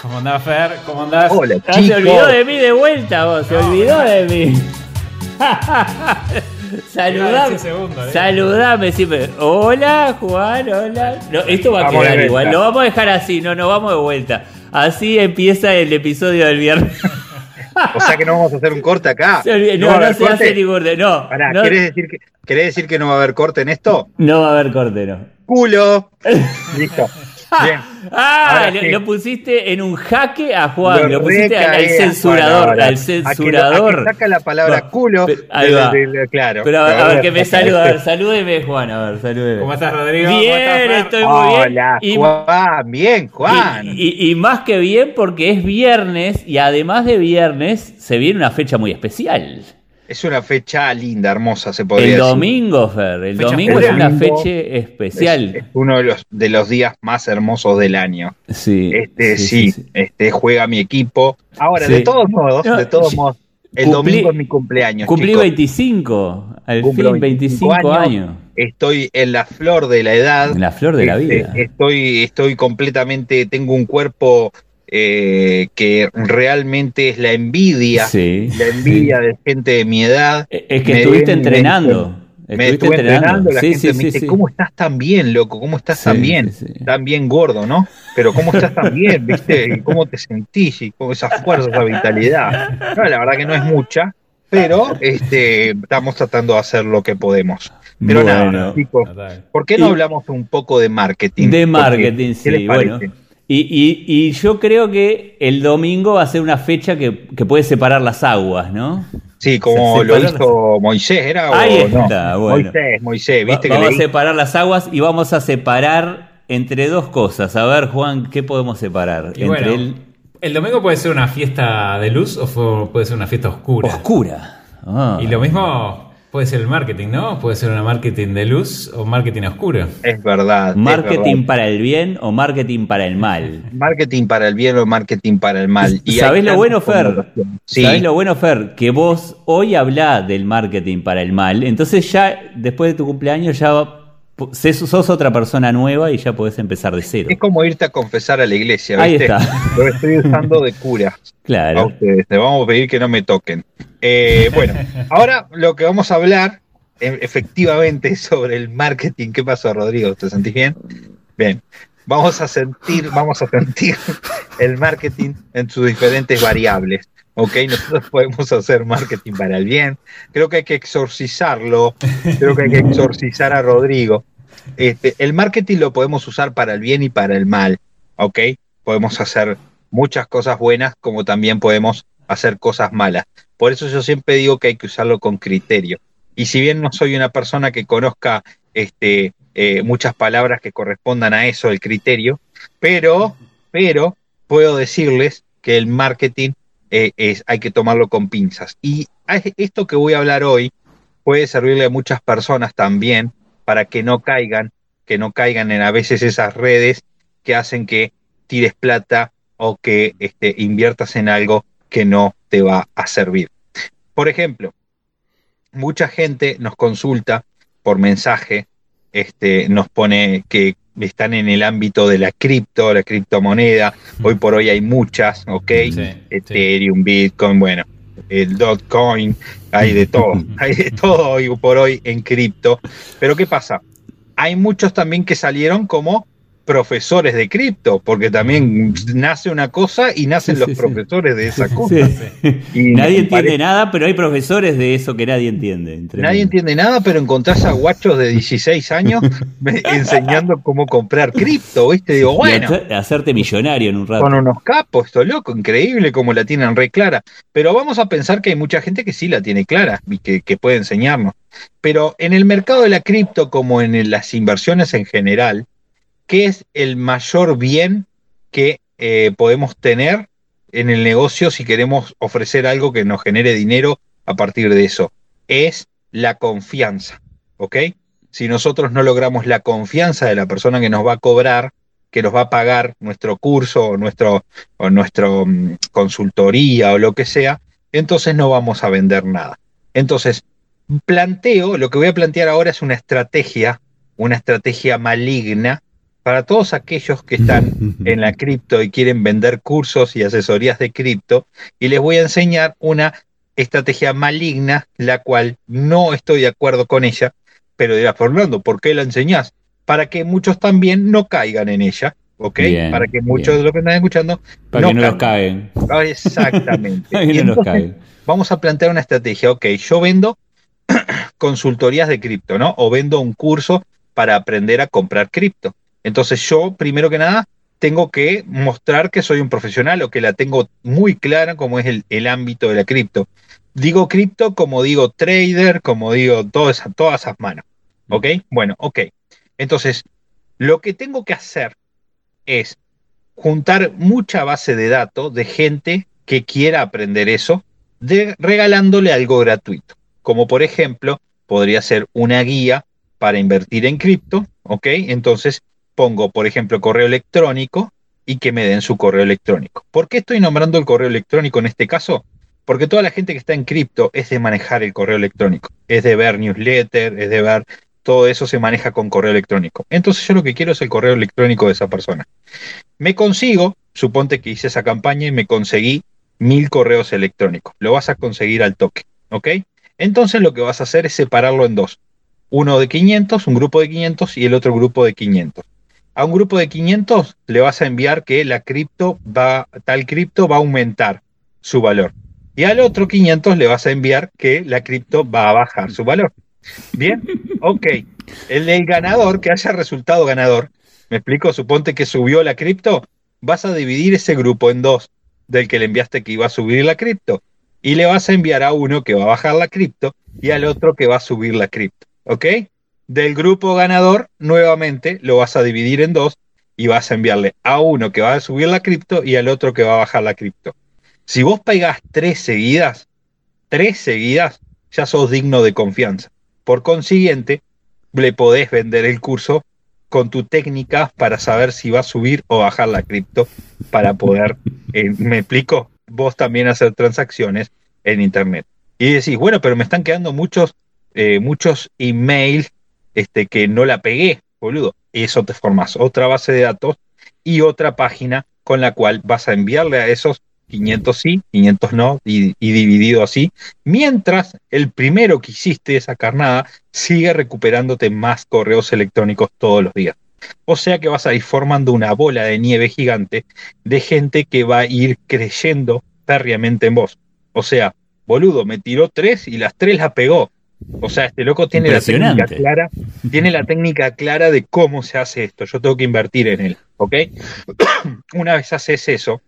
¿Cómo andás, Fer? ¿Cómo andás? Hola, ah, Se olvidó de mí de vuelta, vos. Se olvidó de mí. saludame. ¿eh? Saludame siempre. Hola, Juan, hola. No, esto va a quedar igual. Lo vamos a dejar así, no nos vamos de vuelta. Así empieza el episodio del viernes. O sea que no vamos a hacer un corte acá. No, no, se hace ni corte, no. Pará, decir que, ¿querés decir que no va a haber corte en esto? No va a haber corte, no. Culo. Listo. Ah, lo, pusiste en un jaque a Juan, lo, pusiste al, censurador, al censurador. saca la palabra culo. ahí va. claro. Pero a, ver que me saluda, a ver, salúdeme Juan, a ver, salúdeme. ¿Cómo estás, Rodrigo? Bien, estoy muy bien. Hola, Juan, bien, Juan. Y, y, más que bien porque es viernes y además de viernes se viene una fecha muy especial. Es una fecha linda, hermosa, se podría decir. El domingo, Fer, el domingo es una fecha especial. Es, uno de los, de los días más hermosos del año. Sí. Este, sí, este juega mi equipo. Ahora, de todos modos, de todos modos, el domingo es mi cumpleaños. Cumplí 25, al fin 25 años. Estoy en la flor de la edad. En la flor de la este, vida. Estoy, estoy completamente, tengo un cuerpo eh, que realmente es la envidia, la envidia de gente de mi edad. Eh, es que estuviste entrenando. Me estuve entrenando, la gente me dice, ¿cómo estás tan bien, loco? ¿Cómo estás tan bien? Tan bien gordo, ¿no? Pero ¿cómo estás tan bien, viste? ¿Cómo te sentís? Y con esa fuerza, esa vitalidad. No, la verdad que no es mucha, pero este, estamos tratando de hacer lo que podemos. Pero nada, chicos, ¿por qué no hablamos un poco de marketing? De marketing, sí, bueno. Y, y, yo creo que el domingo va a ser una fecha que, puede separar las aguas, ¿no? Sí, como lo hizo Moisés, ¿era? Ahí está, bueno. Moisés, Moisés, ¿viste? vamos a separar las aguas y vamos a separar entre dos cosas. A ver, Juan, ¿qué podemos separar? entre el... el domingo puede ser una fiesta de luz o puede ser una fiesta oscura. Oscura. Ah. Y lo mismo Puede ser el marketing, ¿no? Puede ser una marketing de luz o marketing oscuro. Es verdad. Marketing para el bien o marketing para el mal. Marketing para el bien o marketing para el mal. Y ¿Sabés lo bueno, Fer? Sí. ¿Sabés lo bueno, Fer? Que vos hoy hablás del marketing para el mal. Entonces ya después de tu cumpleaños ya sos otra persona nueva y ya podés empezar de cero. Es como irte a confesar a la iglesia. ¿viste? Ahí está. Lo estoy usando de cura. Claro. A ustedes. Te vamos a pedir que no me toquen. Eh, bueno, ahora lo que vamos a hablar e, efectivamente sobre el marketing. ¿Qué pasó, Rodrigo? ¿Te sentís bien? Bien. Vamos a sentir, vamos a sentir el marketing en sus diferentes variables. Ok, nosotros podemos hacer marketing para el bien. Creo que hay que exorcizarlo. Creo que hay que exorcizar a Rodrigo. Este, el marketing lo podemos usar para el bien y para el mal. Ok, podemos hacer muchas cosas buenas como también podemos hacer cosas malas. Por eso yo siempre digo que hay que usarlo con criterio. Y si bien no soy una persona que conozca este, eh, muchas palabras que correspondan a eso, el criterio, pero, pero puedo decirles que el marketing eh, es, hay que tomarlo con pinzas. Y esto que voy a hablar hoy puede servirle a muchas personas también para que no caigan, que no caigan en a veces esas redes que hacen que tires plata o que este, inviertas en algo que no te va a servir. Por ejemplo, mucha gente nos consulta por mensaje, este, nos pone que están en el ámbito de la cripto, la criptomoneda. Hoy por hoy hay muchas, ¿ok? Ethereum, Bitcoin, bueno, el Dotcoin, hay de todo, hay de todo hoy por hoy en cripto. Pero ¿qué pasa? Hay muchos también que salieron como profesores de cripto, porque también nace una cosa y nacen los profesores de esa cosa. Y nadie entiende nada, pero hay profesores de eso que nadie entiende. Nadie entiende nada, pero encontrás a guachos de 16 años enseñando cómo comprar cripto, ¿viste? Digo, bueno. hacerte millonario en un rato. Con unos capos, esto loco, increíble como la tienen re clara. Pero vamos a pensar que hay mucha gente que sí la tiene clara y que, que puede enseñarnos. Pero en el mercado de la cripto, como en las inversiones en general, ¿qué es el mayor bien que eh, podemos tener en el negocio si queremos ofrecer algo que nos genere dinero a partir de eso. Es la confianza, ¿ok? Si nosotros no logramos la confianza de la persona que nos va a cobrar, que nos va a pagar nuestro curso o nuestro, o nuestro mm, consultoría o lo que sea, entonces no vamos a vender nada. Entonces, planteo, lo que voy a plantear ahora es una estrategia, una estrategia maligna para todos aquellos que están en la cripto y quieren vender cursos y asesorías de cripto, y les voy a enseñar una estrategia maligna, la cual no estoy de acuerdo con ella, pero dirás, Fernando, ¿por qué la enseñás? Para que muchos también no caigan en ella, ¿ok? para que muchos de los que están escuchando para que no los caen. Ah, exactamente. Vamos a plantear una estrategia, ok, yo vendo consultorías de cripto, ¿no? O vendo un curso para aprender a comprar cripto. Entonces yo, primero que nada, tengo que mostrar que soy un profesional o que la tengo muy clara como es el, ámbito de la cripto. Digo cripto como digo trader, como digo todas, todas esas manos. ¿Ok? Bueno, ok. Entonces, lo que tengo que hacer es juntar mucha base de datos de gente que quiera aprender eso, regalándole algo gratuito. Como por ejemplo, podría ser una guía para invertir en cripto, ¿ok? Entonces, pongo, por ejemplo, correo electrónico y que me den su correo electrónico. ¿Por qué estoy nombrando el correo electrónico en este caso? Porque toda la gente que está en cripto es de manejar el correo electrónico, es de ver newsletter, es de ver todo eso se maneja con correo electrónico. Entonces yo lo que quiero es el correo electrónico de esa persona. Me consigo, suponte que hice esa campaña y me conseguí mil correos electrónicos. Lo vas a conseguir al toque, ¿ok? Entonces lo que vas a hacer es separarlo en dos. Uno de 500, un grupo de 500 y el otro grupo de 500 a un grupo de 500 le vas a enviar que la cripto va, tal cripto va a aumentar su valor. Y al otro 500 le vas a enviar que la cripto va a bajar su valor. Bien, ok. El del ganador, que haya resultado ganador, me explico, suponte que subió la cripto, vas a dividir ese grupo en dos, del que le enviaste que iba a subir la cripto, y le vas a enviar a uno que va a bajar la cripto y al otro que va a subir la cripto. ¿Ok? Del grupo ganador, nuevamente lo vas a dividir en dos y vas a enviarle a uno que va a subir la cripto y al otro que va a bajar la cripto. Si vos pegás tres seguidas, tres seguidas, ya sos digno de confianza. Por consiguiente, le podés vender el curso con tu técnica para saber si va a subir o bajar la cripto para poder, eh, me explico, vos también hacer transacciones en Internet. Y decís, bueno, pero me están quedando muchos, eh, muchos emails este, que no la pegué, boludo. Eso te formas otra base de datos y otra página con la cual vas a enviarle a esos 500 sí, 500 no, y, dividido así, mientras el primero que hiciste esa carnada sigue recuperándote más correos electrónicos todos los días. O sea que vas a ir formando una bola de nieve gigante de gente que va a ir creyendo férreamente en vos. O sea, boludo, me tiró tres y las tres las pegó. O sea, este loco tiene la técnica clara, tiene la técnica clara de cómo se hace esto. Yo tengo que invertir en él, ¿ok? Una vez haces eso,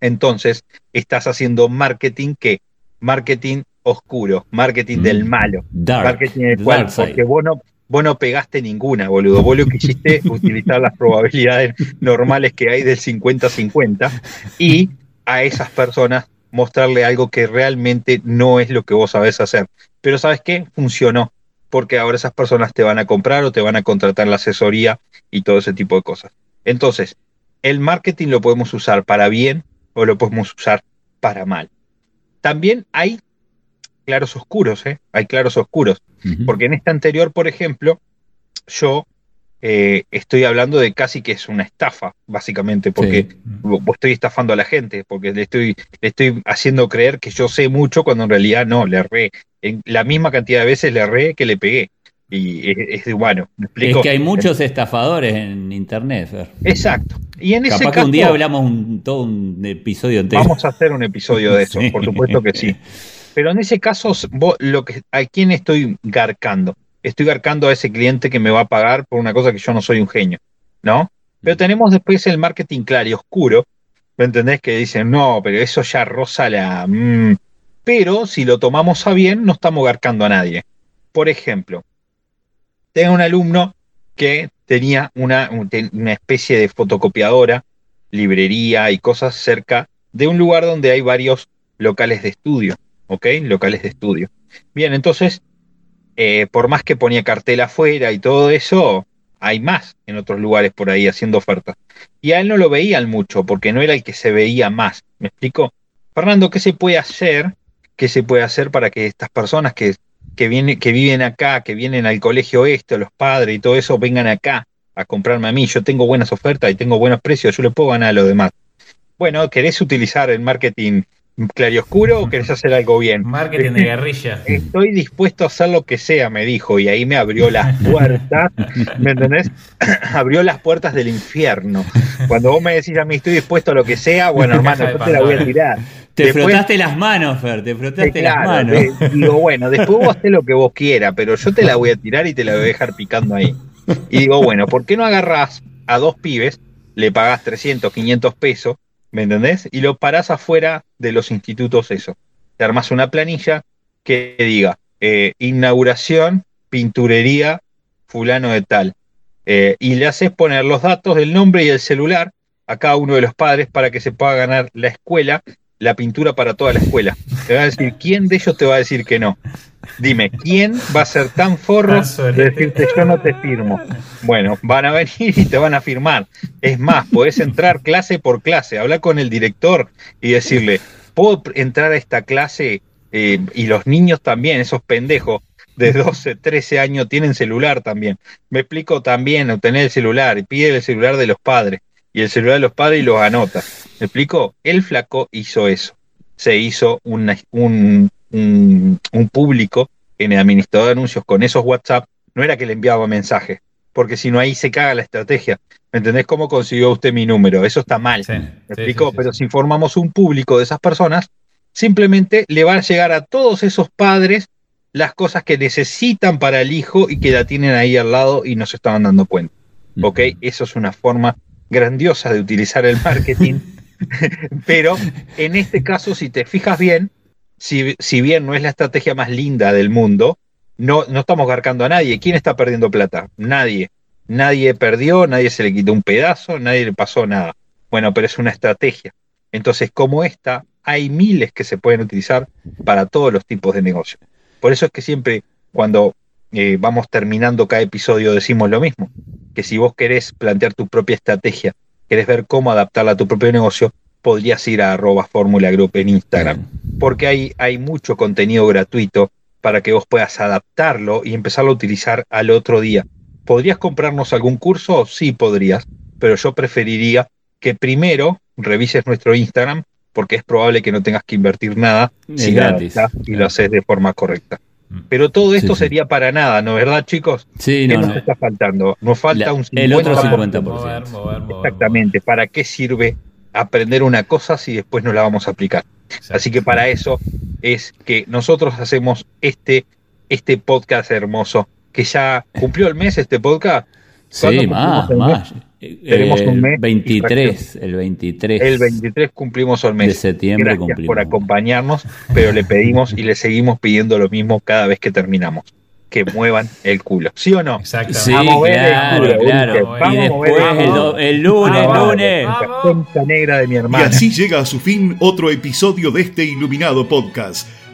entonces estás haciendo marketing que marketing oscuro, marketing del mm. malo, marketing del cual, porque vos no, vos no pegaste ninguna, boludo. Vos lo que hiciste es utilizar las probabilidades normales que hay del 50-50 y a esas personas mostrarle algo que realmente no es lo que vos sabés hacer. Pero ¿sabes qué? Funcionó, porque ahora esas personas te van a comprar o te van a contratar la asesoría y todo ese tipo de cosas. Entonces, el marketing lo podemos usar para bien o lo podemos usar para mal. También hay claros oscuros, ¿eh? Hay claros oscuros. Porque en este anterior, por ejemplo, yo eh, estoy hablando de casi que es una estafa, básicamente, porque estoy estafando a la gente, porque le estoy, le estoy haciendo creer que yo sé mucho cuando en realidad no, le erré. En la misma cantidad de veces le erré que le pegué. Y es, de humano. Es que hay muchos estafadores en internet, Fer. Exacto. Y en ese caso, un día hablamos un, todo un episodio entero. Vamos a hacer un episodio de eso, por supuesto que sí. Pero en ese caso, lo que, ¿a quién estoy garcando? estoy garcando a ese cliente que me va a pagar por una cosa que yo no soy un genio, ¿no? Pero tenemos después el marketing claro y oscuro, ¿me entendés? Que dicen, no, pero eso ya roza la... Mm". Pero si lo tomamos a bien, no estamos garcando a nadie. Por ejemplo, tengo un alumno que tenía una, especie de fotocopiadora librería y cosas cerca de un lugar donde hay varios locales de estudio, ¿ok? Locales de estudio. Bien, entonces, eh, por más que ponía cartel afuera y todo eso, hay más en otros lugares por ahí haciendo ofertas. Y a él no lo veían mucho porque no era el que se veía más. ¿Me explico? Fernando, ¿qué se puede hacer? ¿Qué se puede hacer para que estas personas que, que, que viven acá, que vienen al colegio este, los padres y todo eso, vengan acá a comprarme a mí? Yo tengo buenas ofertas y tengo buenos precios, yo le puedo ganar a los demás. Bueno, ¿querés utilizar el marketing claroscuro o querés hacer algo bien? Marketing de guerrilla. Estoy dispuesto a hacer lo que sea, me dijo, y ahí me abrió las puertas, ¿me entendés? abrió las puertas del infierno. Cuando vos me decís a mí estoy dispuesto a lo que sea, bueno, hermano, yo te la voy a tirar. Te frotaste las manos, Fer, te frotaste las manos. digo, bueno, después vos haces lo que vos quieras, pero yo te la voy a tirar y te la voy a dejar picando ahí. Y digo, bueno, ¿por qué no agarrás a dos pibes, le pagás 300, 500 pesos, ¿me entendés? Y lo parás afuera de los institutos eso. Te armas una planilla que diga eh, inauguración, pinturería, fulano de tal. Eh, y le haces poner los datos, el nombre y el celular a cada uno de los padres para que se pueda ganar la escuela, la pintura para toda la escuela. Te va a decir, ¿quién de ellos te va a decir que no? Dime, ¿quién va a ser tan forro de decirte yo no te firmo? Bueno, van a venir y te van a firmar. Es más, podés entrar clase por clase, hablar con el director y decirle, ¿puedo entrar a esta clase? Eh, y los niños también, esos pendejos de 12, 13 años tienen celular también. Me explico también, obtener el celular y pide el celular de los padres y el celular de los padres y los anota. ¿Me explico? El flaco hizo eso. Se hizo un, un, público en el administrador de anuncios con esos WhatsApp. No era que le enviaba mensajes, porque si no ahí se caga la estrategia. ¿Me entendés cómo consiguió usted mi número? Eso está mal. ¿Me explico? Pero si formamos un público de esas personas, simplemente le va a llegar a todos esos padres las cosas que necesitan para el hijo y que la tienen ahí al lado y no se estaban dando cuenta. ¿Ok? Eso es una forma grandiosa de utilizar el marketing, pero en este caso, si te fijas bien, si, si, bien no es la estrategia más linda del mundo, no, no estamos garcando a nadie. ¿Quién está perdiendo plata? Nadie. Nadie perdió, nadie se le quitó un pedazo, nadie le pasó nada. Bueno, pero es una estrategia. Entonces, como esta, hay miles que se pueden utilizar para todos los tipos de negocios. Por eso es que siempre cuando eh, vamos terminando cada episodio decimos lo mismo, que si vos querés plantear tu propia estrategia, querés ver cómo adaptarla a tu propio negocio, podrías ir a arroba Fórmula Group en Instagram, porque hay, hay mucho contenido gratuito para que vos puedas adaptarlo y empezarlo a utilizar al otro día. ¿Podrías comprarnos algún curso? Sí, podrías, pero yo preferiría que primero revises nuestro Instagram, porque es probable que no tengas que invertir nada si gratis y lo haces de forma correcta. Pero todo esto sería para nada, ¿no verdad, chicos? Sí, ¿Qué no, nos está faltando? Nos falta un 50%. El otro 50%. Exactamente. ¿Para qué sirve aprender una cosa si después no la vamos a aplicar? Así que para eso es que nosotros hacemos este, este podcast hermoso, que ya cumplió el mes este podcast. Sí, más, más. Tenemos un mes. 23, el 23. El 23 cumplimos el mes. De septiembre Gracias por acompañarnos, pero le pedimos y le seguimos pidiendo lo mismo cada vez que terminamos. Que muevan el culo. ¿Sí o no? Exacto. Sí, Vamos claro, el culo, claro. y después el, el, lunes, lunes. La negra de mi hermana. Y así llega a su fin otro episodio de este iluminado podcast.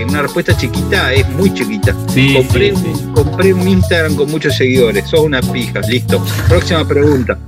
Eh, una respuesta chiquita, es muy chiquita. compré, compré un Instagram con muchos seguidores, sos una pija, listo. Próxima pregunta.